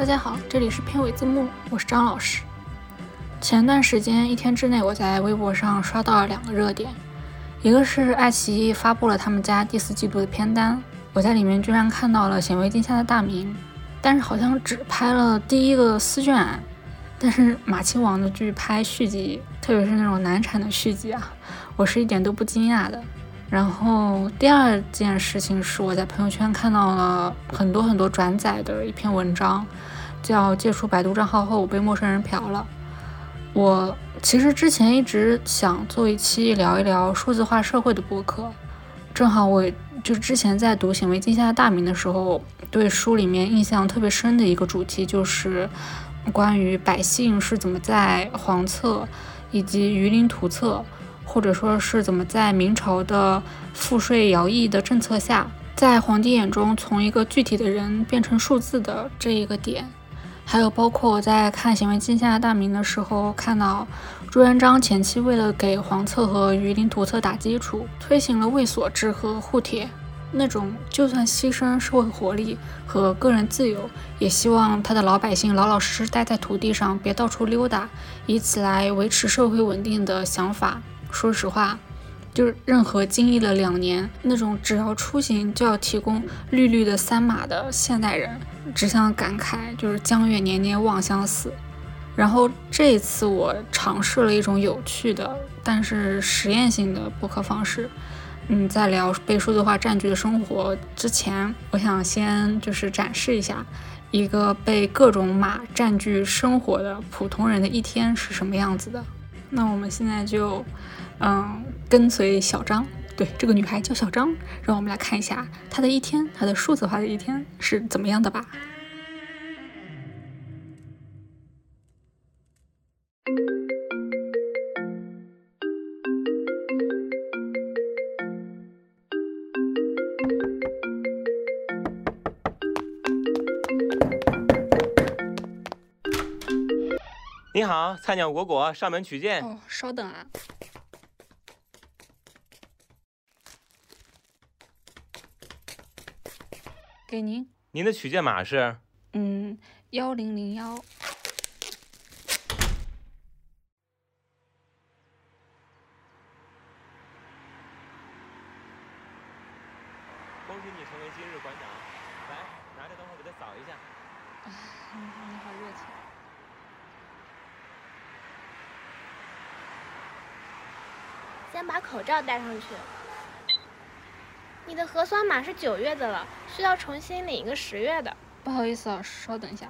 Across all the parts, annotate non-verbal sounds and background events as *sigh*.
大家好，这里是片尾字幕，我是张老师。前段时间一天之内，我在微博上刷到了两个热点，一个是爱奇艺发布了他们家第四季度的片单，我在里面居然看到了显微镜下的大明，但是好像只拍了第一个丝卷，但是马亲王的剧拍续集，特别是那种难产的续集啊，我是一点都不惊讶的。然后第二件事情是我在朋友圈看到了很多很多转载的一篇文章，叫“借出百度账号后我被陌生人嫖了”。我其实之前一直想做一期聊一聊数字化社会的播客，正好我就之前在读《显微镜下的大明》的时候，对书里面印象特别深的一个主题就是关于百姓是怎么在黄册以及鱼鳞图册。或者说是怎么在明朝的赋税徭役的政策下，在皇帝眼中从一个具体的人变成数字的这一个点，还有包括我在看《显微镜下的大明》的时候，看到朱元璋前期为了给皇册和鱼鳞图册打基础，推行了卫所制和户帖，那种就算牺牲社会活力和个人自由，也希望他的老百姓老老实实待在土地上，别到处溜达，以此来维持社会稳定的想法。说实话，就是任何经历了两年那种只要出行就要提供绿绿的三码的现代人，只想感慨就是江月年年望相似。然后这一次我尝试了一种有趣的但是实验性的播客方式。嗯，在聊被数字化占据的生活之前，我想先就是展示一下一个被各种码占据生活的普通人的一天是什么样子的。那我们现在就，嗯，跟随小张，对，这个女孩叫小张，让我们来看一下她的一天，她的数字化的一天是怎么样的吧。你好，菜鸟果果上门取件。哦，稍等啊。给您。您的取件码是？嗯，幺零零幺。恭喜你成为今日馆长。来，拿着等会给他扫一下。啊，你，你好热情。先把口罩戴上去。你的核酸码是九月的了，需要重新领一个十月的。不好意思啊，稍等一下。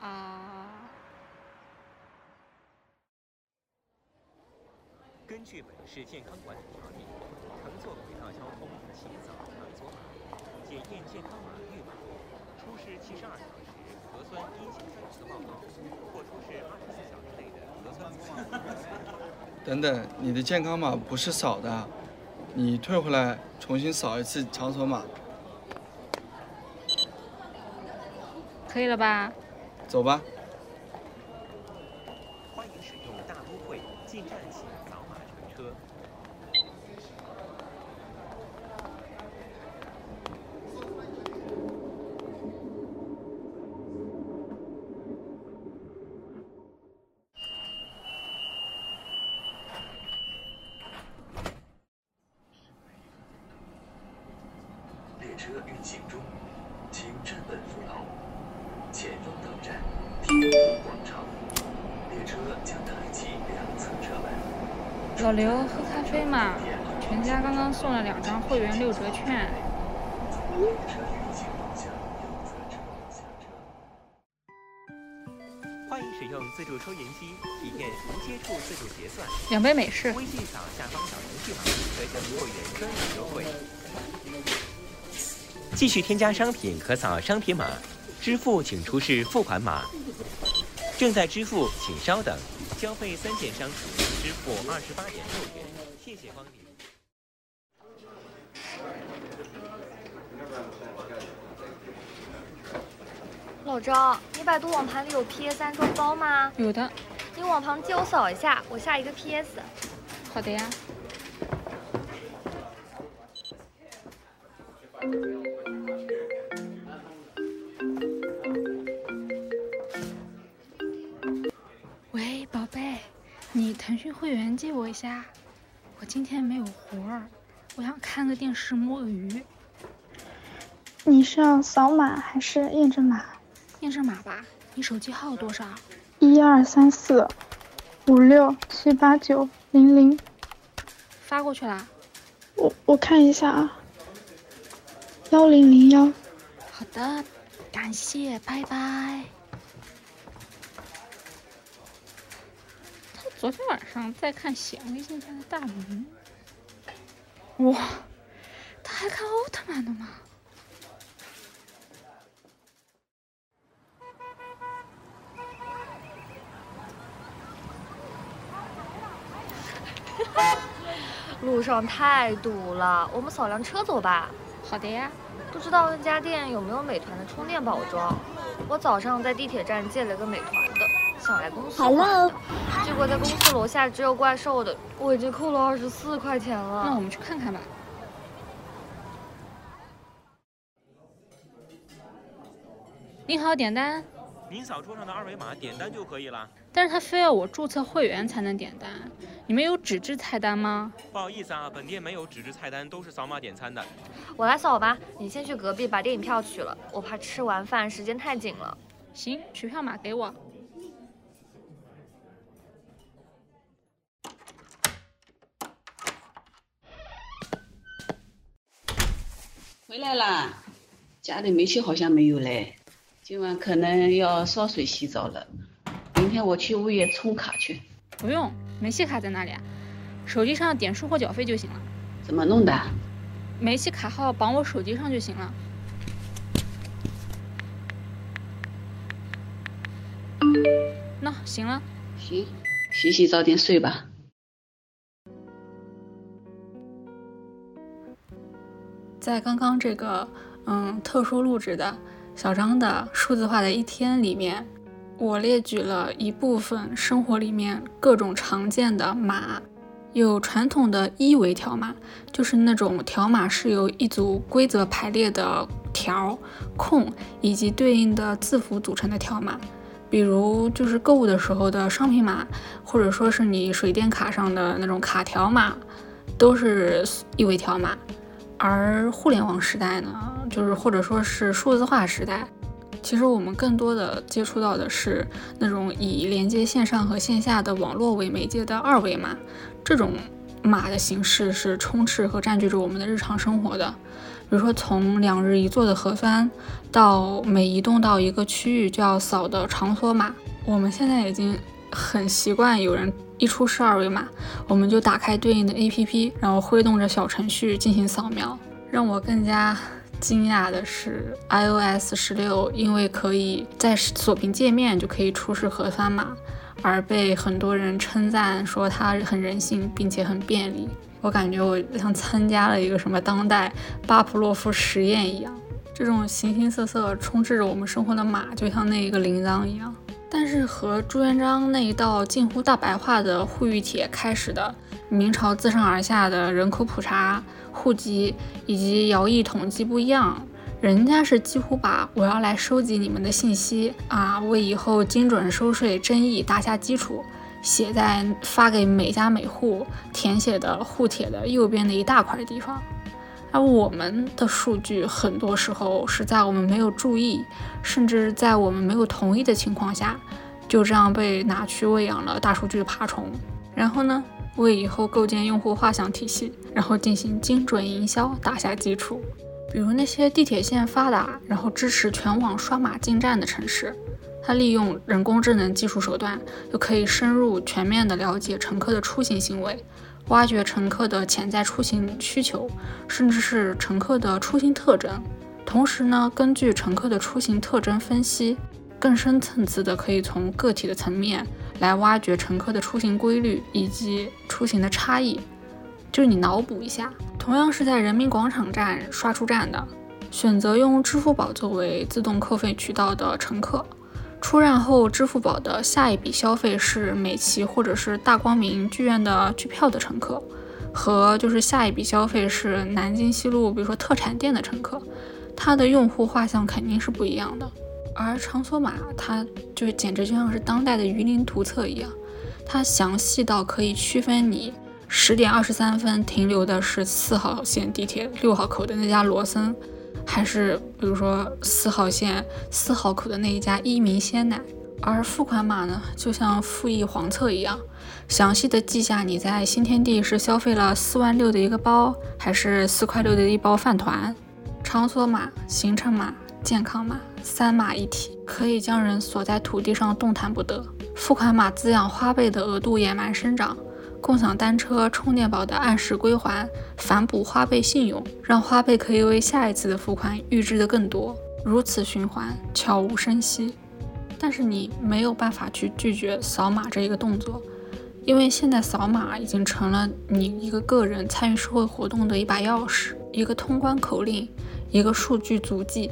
啊。根据本市健康管理条例，乘坐轨道交通请扫场所码、检验健康码绿码。出示七十二小时核酸阴性三次报告，或出示二十四小时内的核酸报告。等等，你的健康码不是扫的，你退回来重新扫一次场所码。可以了吧？走吧。欢迎使用大都会进站起扫码乘车。列车运行中，请站稳扶手。前方到站天福广场，列车将开启两侧车门。老刘，喝咖啡嘛？全家刚刚送了两张会员六折券。欢迎使用自助收银机，体验无接触自助结算。两杯美式。微信扫下方小程序码，可享会员专属优惠。继续添加商品，可扫商品码。支付请出示付款码。正在支付，请稍等。消费三件商品，支付二十八点六元。谢谢光临。老张，你百度网盘里有 PS 安装包吗？有的。你往旁借我扫一下，我下一个 PS。好的呀。会员借我一下，我今天没有活儿，我想看个电视摸个鱼。你是要扫码还是验证码？验证码吧。你手机号多少？一二三四五六七八九零零。发过去啦。我我看一下啊。幺零零幺。好的，感谢，拜拜。昨天晚上在看显微镜下的大门。哇，他还看奥特曼的吗？*laughs* 路上太堵了，我们扫辆车走吧。好的呀。不知道那家店有没有美团的充电宝装？我早上在地铁站借了个美团的，想来公司还。结果在公司楼下只有怪兽的，我已经扣了二十四块钱了。那我们去看看吧。您好，点单。您扫桌上的二维码点单就可以了，但是他非要我注册会员才能点单。你们有纸质菜单吗？不好意思啊，本店没有纸质菜单，都是扫码点餐的。我来扫吧，你先去隔壁把电影票取了，我怕吃完饭时间太紧了。行，取票码给我。回来啦，家里煤气好像没有嘞。今晚可能要烧水洗澡了，明天我去物业充卡去。不用，煤气卡在哪里啊？手机上点数或缴费就行了。怎么弄的？煤气卡号绑我手机上就行了。那行了。行，洗洗早点睡吧。在刚刚这个嗯特殊录制的。小张的数字化的一天里面，我列举了一部分生活里面各种常见的码，有传统的一维条码，就是那种条码是由一组规则排列的条、空以及对应的字符组成的条码，比如就是购物的时候的商品码，或者说是你水电卡上的那种卡条码，都是一维条码。而互联网时代呢？就是或者说是数字化时代，其实我们更多的接触到的是那种以连接线上和线下的网络为媒介的二维码，这种码的形式是充斥和占据着我们的日常生活的。比如说从两日一做的核酸，到每移动到一个区域就要扫的场所码，我们现在已经很习惯有人一出示二维码，我们就打开对应的 APP，然后挥动着小程序进行扫描，让我更加。惊讶的是，iOS 十六因为可以在锁屏界面就可以出示核酸码，而被很多人称赞说它很人性，并且很便利。我感觉我像参加了一个什么当代巴甫洛夫实验一样。这种形形色色充斥着我们生活的码，就像那一个铃铛一样。但是和朱元璋那一道近乎大白话的呼吁帖开始的明朝自上而下的人口普查。户籍以及徭役统计不一样，人家是几乎把我要来收集你们的信息啊，为以后精准收税争议打下基础，写在发给每家每户填写的户帖的右边的一大块地方。而我们的数据很多时候是在我们没有注意，甚至在我们没有同意的情况下，就这样被拿去喂养了大数据爬虫。然后呢？为以后构建用户画像体系，然后进行精准营销打下基础。比如那些地铁线发达，然后支持全网刷码进站的城市，它利用人工智能技术手段，就可以深入全面的了解乘客的出行行为，挖掘乘客的潜在出行需求，甚至是乘客的出行特征。同时呢，根据乘客的出行特征分析，更深层次的可以从个体的层面。来挖掘乘客的出行规律以及出行的差异，就是你脑补一下，同样是在人民广场站刷出站的，选择用支付宝作为自动扣费渠道的乘客，出站后，支付宝的下一笔消费是美琪或者是大光明剧院的剧票的乘客，和就是下一笔消费是南京西路，比如说特产店的乘客，它的用户画像肯定是不一样的。而场所码，它就简直就像是当代的鱼鳞图册一样，它详细到可以区分你十点二十三分停留的是四号线地铁六号口的那家罗森。还是比如说四号线四号口的那一家一鸣鲜奶，而付款码呢，就像复议黄册一样，详细的记下你在新天地是消费了四万六的一个包，还是四块六的一包饭团。场所码、行程码、健康码三码一体，可以将人锁在土地上动弹不得。付款码滋养花呗的额度野蛮生长。共享单车、充电宝的按时归还，反哺花呗信用，让花呗可以为下一次的付款预支的更多，如此循环，悄无声息。但是你没有办法去拒绝扫码这一个动作，因为现在扫码已经成了你一个个人参与社会活动的一把钥匙，一个通关口令，一个数据足迹。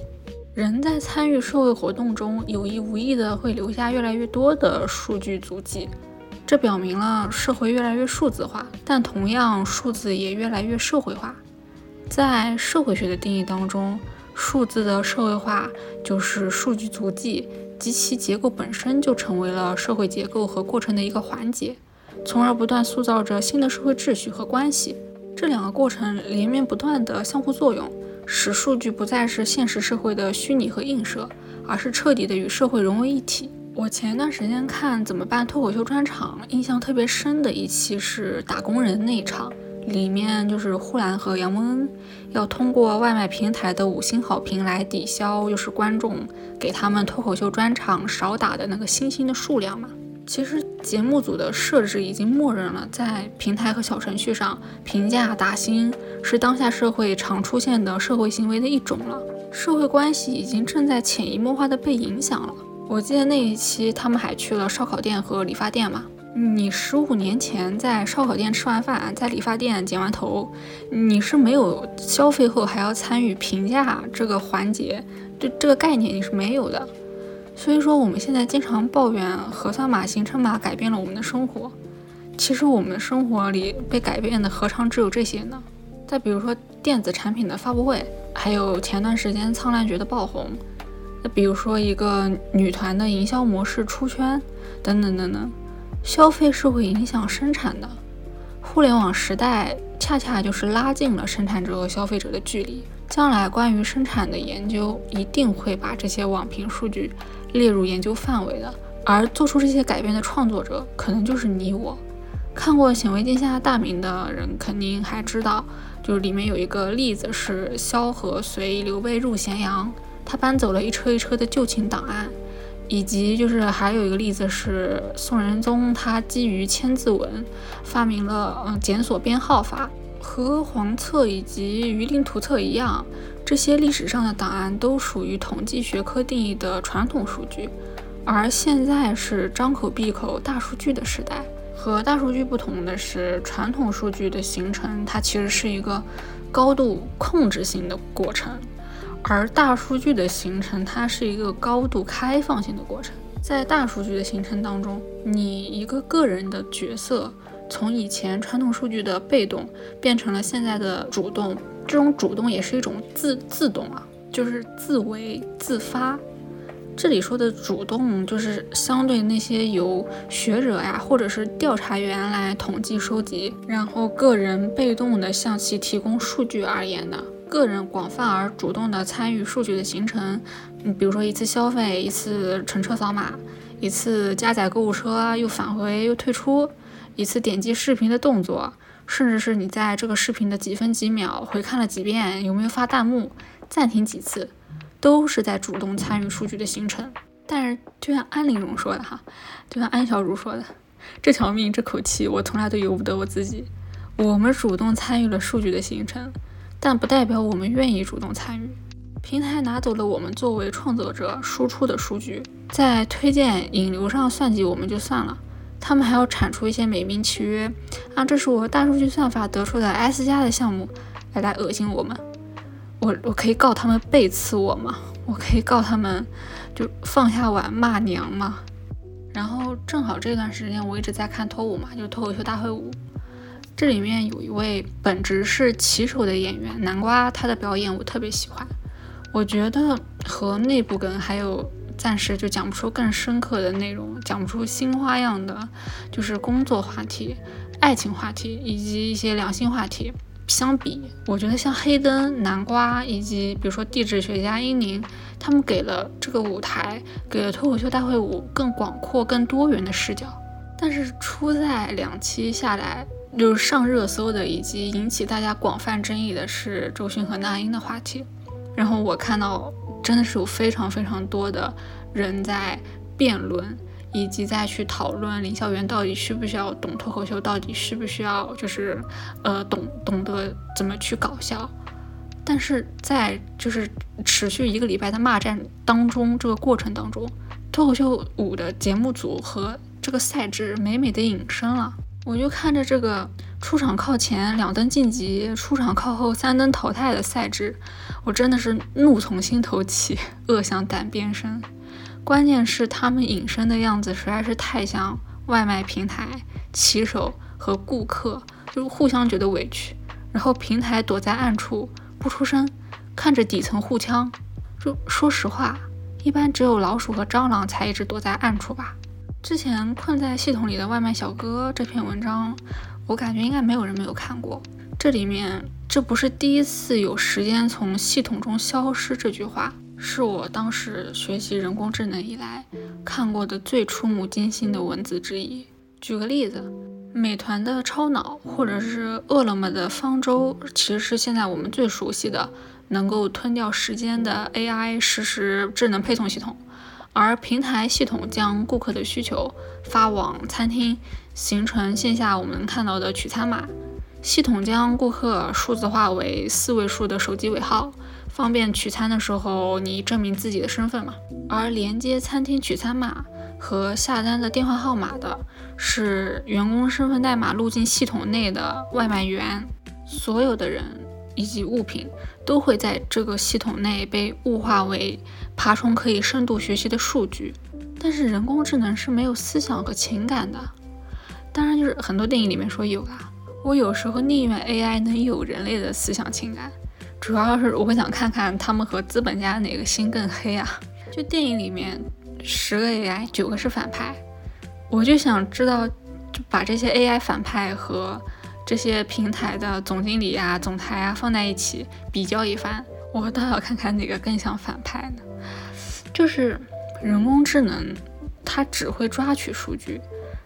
人在参与社会活动中，有意无意的会留下越来越多的数据足迹。这表明了社会越来越数字化，但同样数字也越来越社会化。在社会学的定义当中，数字的社会化就是数据足迹及其结构本身就成为了社会结构和过程的一个环节，从而不断塑造着新的社会秩序和关系。这两个过程连绵不断的相互作用，使数据不再是现实社会的虚拟和映射，而是彻底的与社会融为一体。我前一段时间看怎么办脱口秀专场，印象特别深的一期是打工人那一场，里面就是呼兰和杨蒙恩要通过外卖平台的五星好评来抵消，就是观众给他们脱口秀专场少打的那个星星的数量嘛。其实节目组的设置已经默认了，在平台和小程序上评价打星是当下社会常出现的社会行为的一种了，社会关系已经正在潜移默化的被影响了。我记得那一期他们还去了烧烤店和理发店嘛。你十五年前在烧烤店吃完饭，在理发店剪完头，你是没有消费后还要参与评价这个环节，这这个概念你是没有的。所以说我们现在经常抱怨核酸码、行程码改变了我们的生活，其实我们生活里被改变的何尝只有这些呢？再比如说电子产品的发布会，还有前段时间苍兰诀的爆红。那比如说一个女团的营销模式出圈，等等等等，消费是会影响生产的。互联网时代恰恰就是拉近了生产者和消费者的距离。将来关于生产的研究一定会把这些网评数据列入研究范围的。而做出这些改变的创作者，可能就是你我。看过《显微镜下大明》的人肯定还知道，就是里面有一个例子是萧何随刘备入咸阳。他搬走了一车一车的旧情档案，以及就是还有一个例子是宋仁宗，他基于千字文发明了嗯检索编号法。和黄册以及鱼鳞图册一样，这些历史上的档案都属于统计学科定义的传统数据，而现在是张口闭口大数据的时代。和大数据不同的是，传统数据的形成，它其实是一个高度控制性的过程。而大数据的形成，它是一个高度开放性的过程。在大数据的形成当中，你一个个人的角色，从以前传统数据的被动，变成了现在的主动。这种主动也是一种自自动啊，就是自为自发。这里说的主动，就是相对那些由学者呀，或者是调查员来统计收集，然后个人被动的向其提供数据而言的。个人广泛而主动的参与数据的形成，嗯，比如说一次消费，一次乘车扫码，一次加载购物车又返回又退出，一次点击视频的动作，甚至是你在这个视频的几分几秒回看了几遍，有没有发弹幕，暂停几次，都是在主动参与数据的形成。但是，就像安陵容说的哈，就像安小茹说的，这条命这口气，我从来都由不得我自己。我们主动参与了数据的形成。但不代表我们愿意主动参与。平台拿走了我们作为创作者输出的数据，在推荐引流上算计我们就算了，他们还要产出一些美名其曰啊，这是我大数据算法得出的 S 加的项目，来来恶心我们。我我可以告他们背刺我吗？我可以告他们，就放下碗骂娘吗。然后正好这段时间我一直在看脱五嘛，就脱口秀大会舞。这里面有一位本职是骑手的演员南瓜，他的表演我特别喜欢。我觉得和内部梗还有暂时就讲不出更深刻的内容，讲不出新花样的，就是工作话题、爱情话题以及一些良心话题。相比，我觉得像黑灯、南瓜以及比如说地质学家英宁，他们给了这个舞台，给了脱口秀大会舞更广阔、更多元的视角。但是出在两期下来，就是上热搜的以及引起大家广泛争议的是周迅和那英的话题。然后我看到真的是有非常非常多的人在辩论。以及在去讨论林校园到底需不需要懂脱口秀，到底需不需要就是，呃，懂懂得怎么去搞笑。但是在就是持续一个礼拜的骂战当中，这个过程当中，脱口秀五的节目组和这个赛制美美的隐身了。我就看着这个出场靠前两登晋级，出场靠后三登淘汰的赛制，我真的是怒从心头起，恶向胆边生。关键是他们隐身的样子实在是太像外卖平台骑手和顾客，就互相觉得委屈，然后平台躲在暗处不出声，看着底层互呛。就说实话，一般只有老鼠和蟑螂才一直躲在暗处吧。之前困在系统里的外卖小哥这篇文章，我感觉应该没有人没有看过。这里面这不是第一次有时间从系统中消失这句话。是我当时学习人工智能以来看过的最触目惊心的文字之一。举个例子，美团的超脑，或者是饿了么的方舟，其实是现在我们最熟悉的能够吞掉时间的 AI 实时智能配送系统。而平台系统将顾客的需求发往餐厅，形成线下我们看到的取餐码。系统将顾客数字化为四位数的手机尾号，方便取餐的时候你证明自己的身份嘛。而连接餐厅取餐码和下单的电话号码的是员工身份代码录进系统内的外卖员。所有的人以及物品都会在这个系统内被物化为爬虫可以深度学习的数据。但是人工智能是没有思想和情感的，当然就是很多电影里面说有啊。我有时候宁愿 AI 能有人类的思想情感，主要是我想看看他们和资本家哪个心更黑啊！就电影里面十个 AI 九个是反派，我就想知道，就把这些 AI 反派和这些平台的总经理啊、总裁啊放在一起比较一番，我倒要看看哪个更像反派呢？就是人工智能，它只会抓取数据，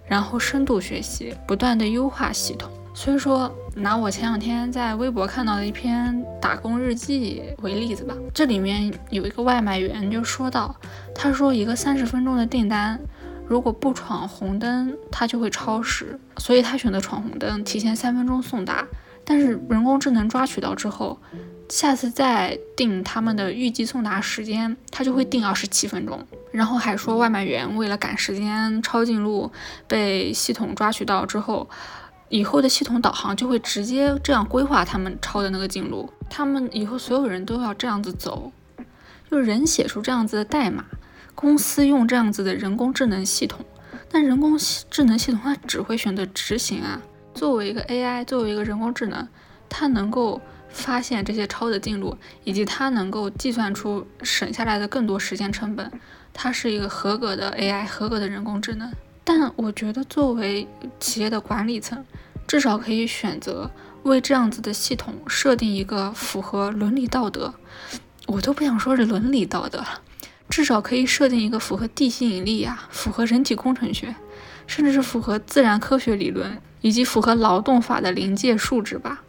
然后深度学习，不断的优化系统。所以说，拿我前两天在微博看到的一篇打工日记为例子吧，这里面有一个外卖员就说到，他说一个三十分钟的订单，如果不闯红灯，他就会超时，所以他选择闯红灯，提前三分钟送达。但是人工智能抓取到之后，下次再定他们的预计送达时间，他就会定二十七分钟。然后还说外卖员为了赶时间抄近路，被系统抓取到之后。以后的系统导航就会直接这样规划他们抄的那个近路，他们以后所有人都要这样子走，就是人写出这样子的代码，公司用这样子的人工智能系统，但人工智能系统它只会选择执行啊。作为一个 AI，作为一个人工智能，它能够发现这些抄的近路，以及它能够计算出省下来的更多时间成本，它是一个合格的 AI，合格的人工智能。但我觉得作为企业的管理层，至少可以选择为这样子的系统设定一个符合伦理道德，我都不想说是伦理道德了，至少可以设定一个符合地心引力啊，符合人体工程学，甚至是符合自然科学理论以及符合劳动法的临界数值吧。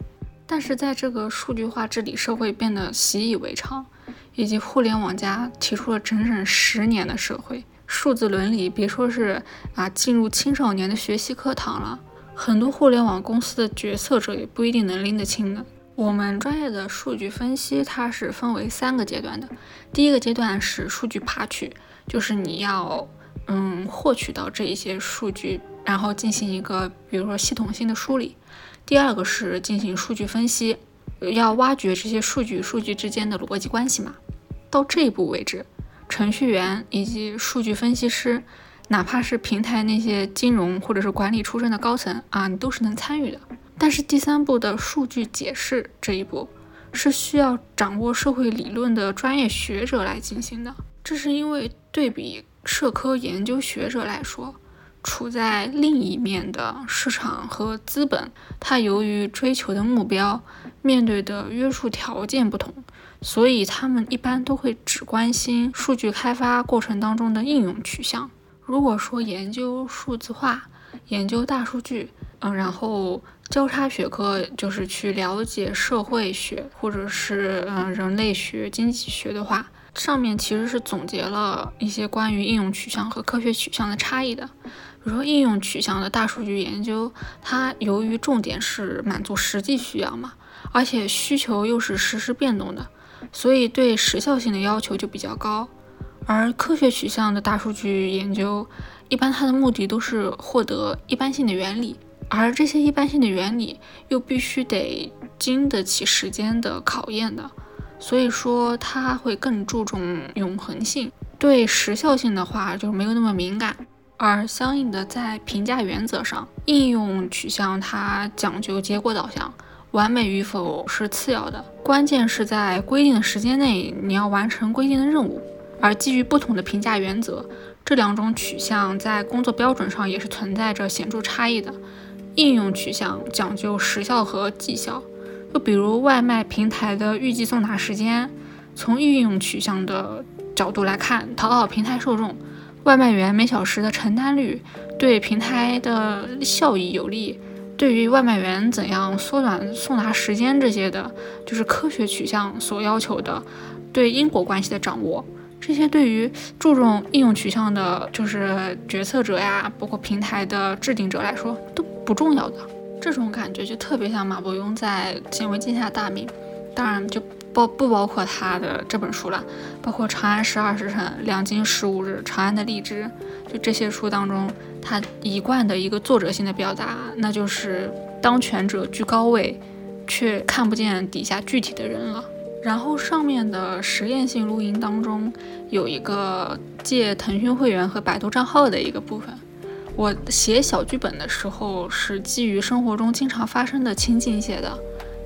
但是在这个数据化治理社会变得习以为常，以及互联网加提出了整整十年的社会，数字伦理别说是啊进入青少年的学习课堂了。很多互联网公司的决策者也不一定能拎得清的。我们专业的数据分析，它是分为三个阶段的。第一个阶段是数据爬取，就是你要嗯获取到这一些数据，然后进行一个比如说系统性的梳理。第二个是进行数据分析，要挖掘这些数据数据之间的逻辑关系嘛。到这一步为止，程序员以及数据分析师，哪怕是平台那些金融或者是管理出身的高层啊，你都是能参与的。但是第三步的数据解释这一步，是需要掌握社会理论的专业学者来进行的。这是因为对比社科研究学者来说，处在另一面的市场和资本，它由于追求的目标、面对的约束条件不同，所以他们一般都会只关心数据开发过程当中的应用取向。如果说研究数字化、研究大数据，嗯，然后交叉学科就是去了解社会学或者是嗯人类学、经济学的话，上面其实是总结了一些关于应用取向和科学取向的差异的。比如说应用取向的大数据研究，它由于重点是满足实际需要嘛，而且需求又是实时变动的，所以对时效性的要求就比较高。而科学取向的大数据研究，一般它的目的都是获得一般性的原理。而这些一般性的原理又必须得经得起时间的考验的，所以说它会更注重永恒性，对时效性的话就没有那么敏感。而相应的在评价原则上，应用取向它讲究结果导向，完美与否是次要的，关键是在规定的时间内你要完成规定的任务。而基于不同的评价原则，这两种取向在工作标准上也是存在着显著差异的。应用取向讲究时效和绩效，就比如外卖平台的预计送达时间。从应用取向的角度来看，讨好平台受众，外卖员每小时的承担率对平台的效益有利。对于外卖员怎样缩短送达时间这些的，就是科学取向所要求的对因果关系的掌握。这些对于注重应用取向的，就是决策者呀，包括平台的制定者来说，都不重要的。这种感觉就特别像马伯庸在《显微镜下大明》，当然就包不包括他的这本书了，包括《长安十二时辰》《两京十五日》《长安的荔枝》，就这些书当中，他一贯的一个作者性的表达，那就是当权者居高位，却看不见底下具体的人了。然后上面的实验性录音当中有一个借腾讯会员和百度账号的一个部分。我写小剧本的时候是基于生活中经常发生的情景写的，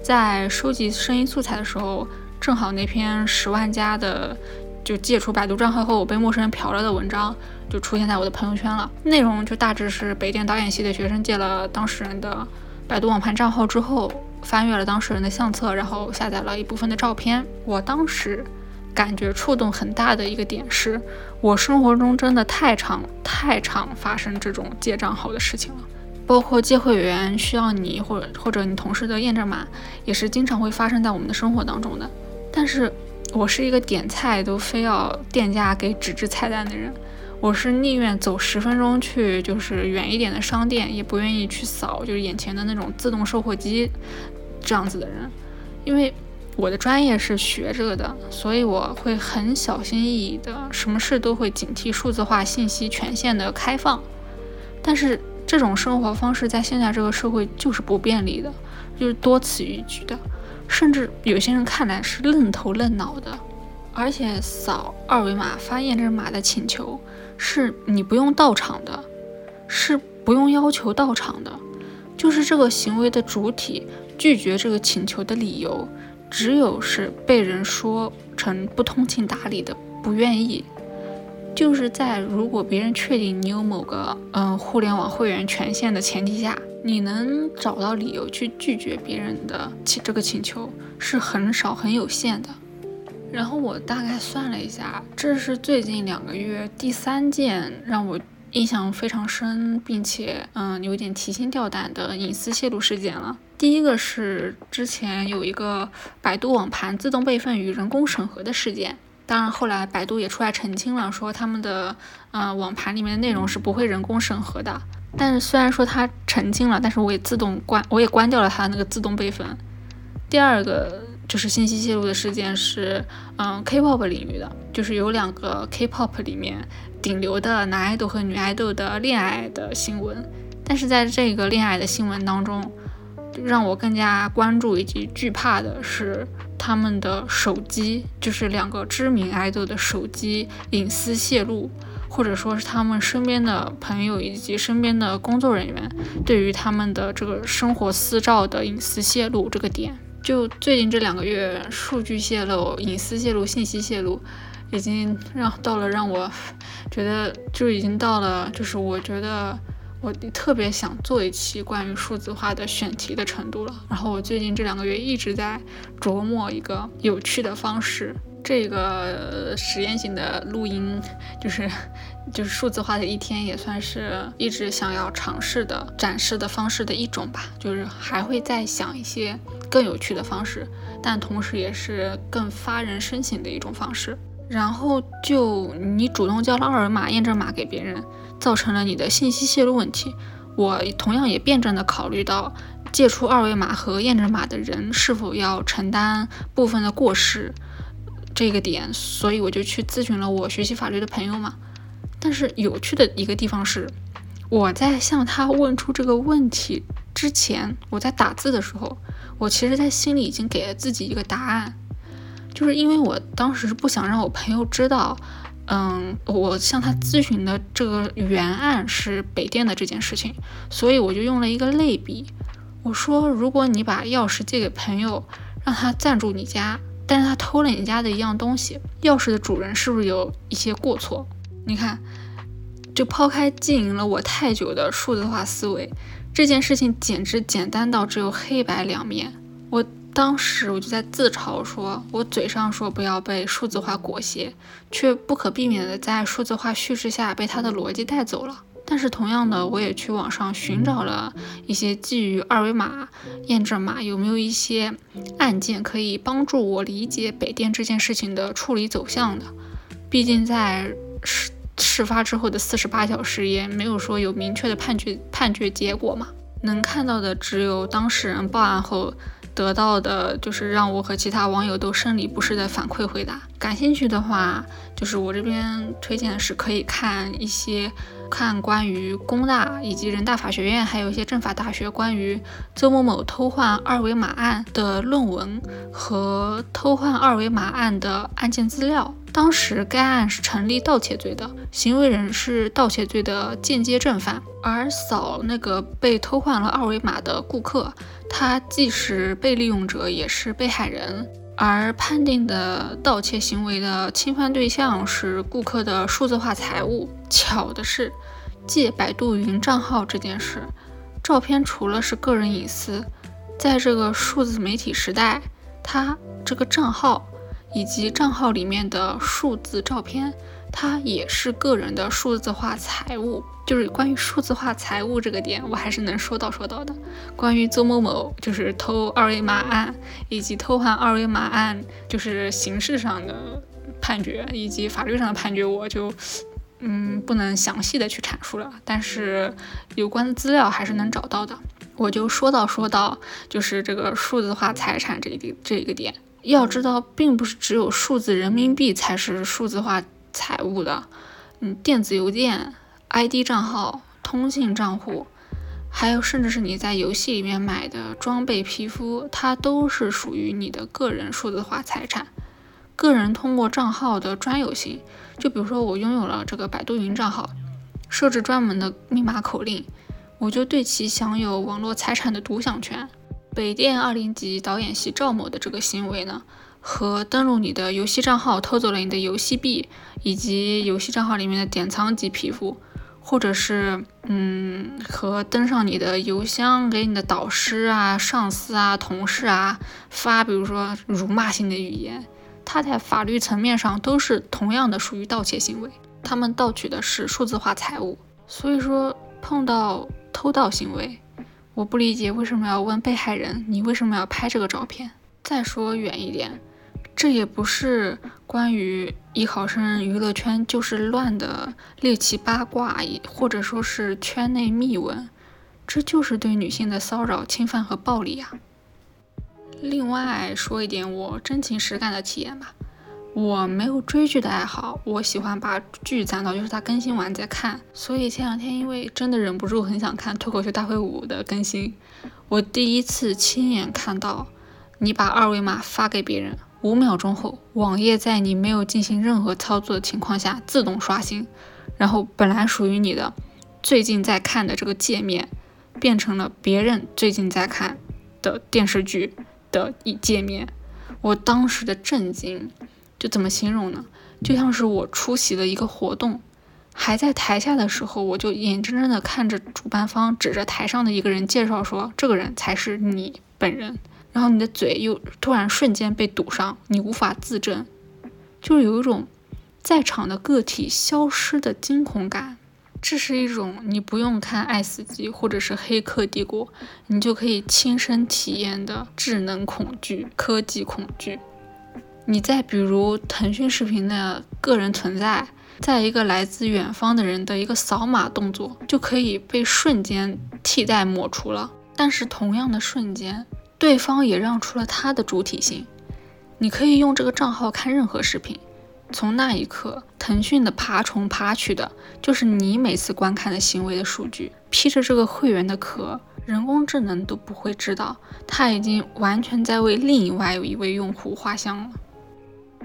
在收集声音素材的时候，正好那篇十万加的就借出百度账号后我被陌生人嫖了的文章就出现在我的朋友圈了。内容就大致是北电导演系的学生借了当事人的百度网盘账号之后。翻阅了当事人的相册，然后下载了一部分的照片。我当时感觉触动很大的一个点是，我生活中真的太常太常发生这种借账号的事情了，包括借会员需要你或者或者你同事的验证码，也是经常会发生在我们的生活当中的。但是我是一个点菜都非要店家给纸质菜单的人。我是宁愿走十分钟去，就是远一点的商店，也不愿意去扫，就是眼前的那种自动售货机这样子的人。因为我的专业是学这个的，所以我会很小心翼翼的，什么事都会警惕数字化信息权限的开放。但是这种生活方式在现在这个社会就是不便利的，就是多此一举的，甚至有些人看来是愣头愣脑的。而且扫二维码发验证码的请求。是你不用到场的，是不用要求到场的，就是这个行为的主体拒绝这个请求的理由，只有是被人说成不通情达理的不愿意。就是在如果别人确定你有某个嗯互联网会员权限的前提下，你能找到理由去拒绝别人的请这个请求是很少很有限的。然后我大概算了一下，这是最近两个月第三件让我印象非常深，并且嗯有点提心吊胆的隐私泄露事件了。第一个是之前有一个百度网盘自动备份与人工审核的事件，当然后来百度也出来澄清了，说他们的呃网盘里面的内容是不会人工审核的。但是虽然说它澄清了，但是我也自动关，我也关掉了它那个自动备份。第二个。就是信息泄露的事件是，嗯，K-pop 领域的，就是有两个 K-pop 里面顶流的男爱豆和女爱豆的恋爱的新闻。但是在这个恋爱的新闻当中，让我更加关注以及惧怕的是，他们的手机，就是两个知名爱豆的手机隐私泄露，或者说是他们身边的朋友以及身边的工作人员对于他们的这个生活私照的隐私泄露这个点，就最近这两个月，数据泄露、隐私泄露、信息泄露，已经让到了让我觉得就已经到了，就是我觉得。我特别想做一期关于数字化的选题的程度了。然后我最近这两个月一直在琢磨一个有趣的方式。这个实验性的录音，就是 *laughs* 就是数字化的一天，也算是一直想要尝试的展示的方式的一种吧。就是还会再想一些更有趣的方式，但同时也是更发人深省的一种方式。然后就你主动交了二维码验证码给别人。造成了你的信息泄露问题，我同样也辩证的考虑到借出二维码和验证码的人是否要承担部分的过失这个点，所以我就去咨询了我学习法律的朋友嘛。但是有趣的一个地方是，我在向他问出这个问题之前，我在打字的时候，我其实在心里已经给了自己一个答案，就是因为我当时不想让我朋友知道。嗯，我向他咨询的这个原案是北电的这件事情，所以我就用了一个类比，我说，如果你把钥匙借给朋友，让他暂住你家，但是他偷了你家的一样东西，钥匙的主人是不是有一些过错？你看，就抛开经营了我太久的数字化思维，这件事情简直简单到只有黑白两面。我。当时我就在自嘲，说我嘴上说不要被数字化裹挟，却不可避免的在数字化叙事下被他的逻辑带走了。但是同样的，我也去网上寻找了一些基于二维码验证码有没有一些案件可以帮助我理解北电这件事情的处理走向的。毕竟在事事发之后的四十八小时，也没有说有明确的判决判决结果嘛，能看到的只有当事人报案后。得到的就是让我和其他网友都生理不适的反馈回答。感兴趣的话，就是我这边推荐的是可以看一些看关于工大以及人大法学院，还有一些政法大学关于周某某偷换二维码案的论文和偷换二维码案的案件资料。当时该案是成立盗窃罪的，行为人是盗窃罪的间接正犯，而扫那个被偷换了二维码的顾客，他既是被利用者，也是被害人。而判定的盗窃行为的侵犯对象是顾客的数字化财物。巧的是，借百度云账号这件事，照片除了是个人隐私，在这个数字媒体时代，他这个账号。以及账号里面的数字照片，它也是个人的数字化财务。就是关于数字化财务这个点，我还是能说到说到的。关于邹某某就是偷二维码案，以及偷换二维码案，就是形式上的判决以及法律上的判决，我就嗯不能详细的去阐述了。但是有关的资料还是能找到的。我就说到说到，就是这个数字化财产这一个这一个点。要知道，并不是只有数字人民币才是数字化财务的，嗯，电子邮件、ID 账号、通信账户，还有甚至是你在游戏里面买的装备、皮肤，它都是属于你的个人数字化财产。个人通过账号的专有性，就比如说我拥有了这个百度云账号，设置专门的密码口令，我就对其享有网络财产的独享权。北电二零级导演系赵某的这个行为呢，和登录你的游戏账号偷走了你的游戏币，以及游戏账号里面的典藏级皮肤，或者是嗯，和登上你的邮箱给你的导师啊、上司啊、同事啊发，比如说辱骂性的语言，它在法律层面上都是同样的属于盗窃行为，他们盗取的是数字化财物，所以说碰到偷盗行为。我不理解为什么要问被害人，你为什么要拍这个照片？再说远一点，这也不是关于艺考生娱乐圈就是乱的猎奇八卦，或者说是圈内秘闻，这就是对女性的骚扰、侵犯和暴力啊。另外说一点我真情实感的体验吧。我没有追剧的爱好，我喜欢把剧攒到就是它更新完再看。所以前两天因为真的忍不住很想看《脱口秀大会五》的更新，我第一次亲眼看到你把二维码发给别人，五秒钟后，网页在你没有进行任何操作的情况下自动刷新，然后本来属于你的最近在看的这个界面，变成了别人最近在看的电视剧的一界面。我当时的震惊，就怎么形容呢？就像是我出席了一个活动。还在台下的时候，我就眼睁睁地看着主办方指着台上的一个人介绍说：“这个人才是你本人。”然后你的嘴又突然瞬间被堵上，你无法自证，就是有一种在场的个体消失的惊恐感。这是一种你不用看《爱死机》或者是《黑客帝国》，你就可以亲身体验的智能恐惧、科技恐惧。你再比如腾讯视频的个人存在。在一个来自远方的人的一个扫码动作，就可以被瞬间替代抹除了。但是同样的瞬间，对方也让出了他的主体性。你可以用这个账号看任何视频，从那一刻，腾讯的爬虫爬取的就是你每次观看的行为的数据。披着这个会员的壳，人工智能都不会知道，他已经完全在为另外一位用户画像了。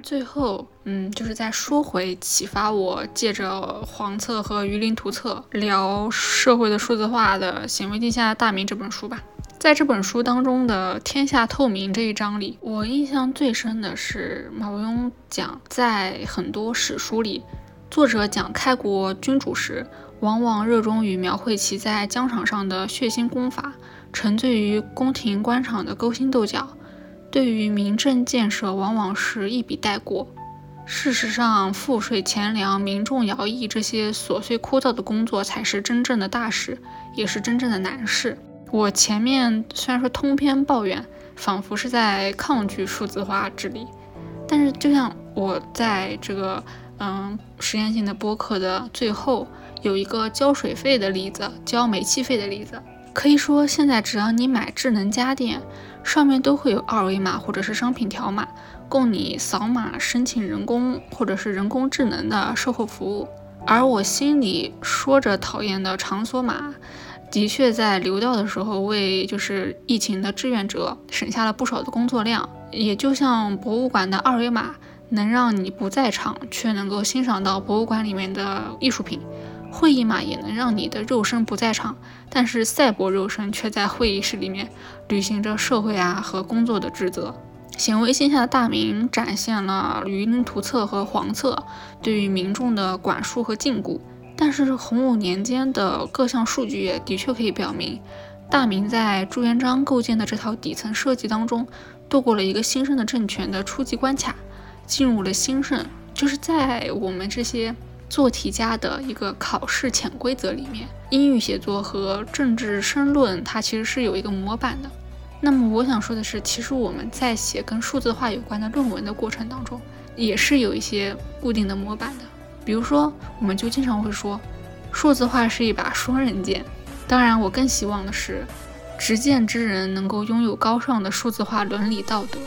最后，嗯，就是再说回启发我借着黄册和鱼鳞图册聊社会的数字化的《显微镜下大明》这本书吧。在这本书当中的“天下透明”这一章里，我印象最深的是马伯庸讲，在很多史书里，作者讲开国君主时，往往热衷于描绘其在疆场上的血腥功法，沉醉于宫廷官场的勾心斗角。对于民政建设，往往是一笔带过。事实上，赋税、钱粮、民众徭役这些琐碎枯燥的工作，才是真正的大事，也是真正的难事。我前面虽然说通篇抱怨，仿佛是在抗拒数字化治理，但是就像我在这个嗯实验性的播客的最后，有一个交水费的例子，交煤气费的例子，可以说现在只要你买智能家电。上面都会有二维码或者是商品条码，供你扫码申请人工或者是人工智能的售后服务。而我心里说着讨厌的场所码，的确在流调的时候为就是疫情的志愿者省下了不少的工作量。也就像博物馆的二维码，能让你不在场却能够欣赏到博物馆里面的艺术品。会议嘛也能让你的肉身不在场，但是赛博肉身却在会议室里面履行着社会啊和工作的职责。显微镜下的大明展现了鱼鳞图册和黄册对于民众的管束和禁锢，但是洪武年间的各项数据也的确可以表明，大明在朱元璋构建的这套底层设计当中，度过了一个新生的政权的初级关卡，进入了兴盛，就是在我们这些。做题家的一个考试潜规则里面，英语写作和政治申论，它其实是有一个模板的。那么我想说的是，其实我们在写跟数字化有关的论文的过程当中，也是有一些固定的模板的。比如说，我们就经常会说，数字化是一把双刃剑。当然，我更希望的是，执剑之人能够拥有高尚的数字化伦理道德。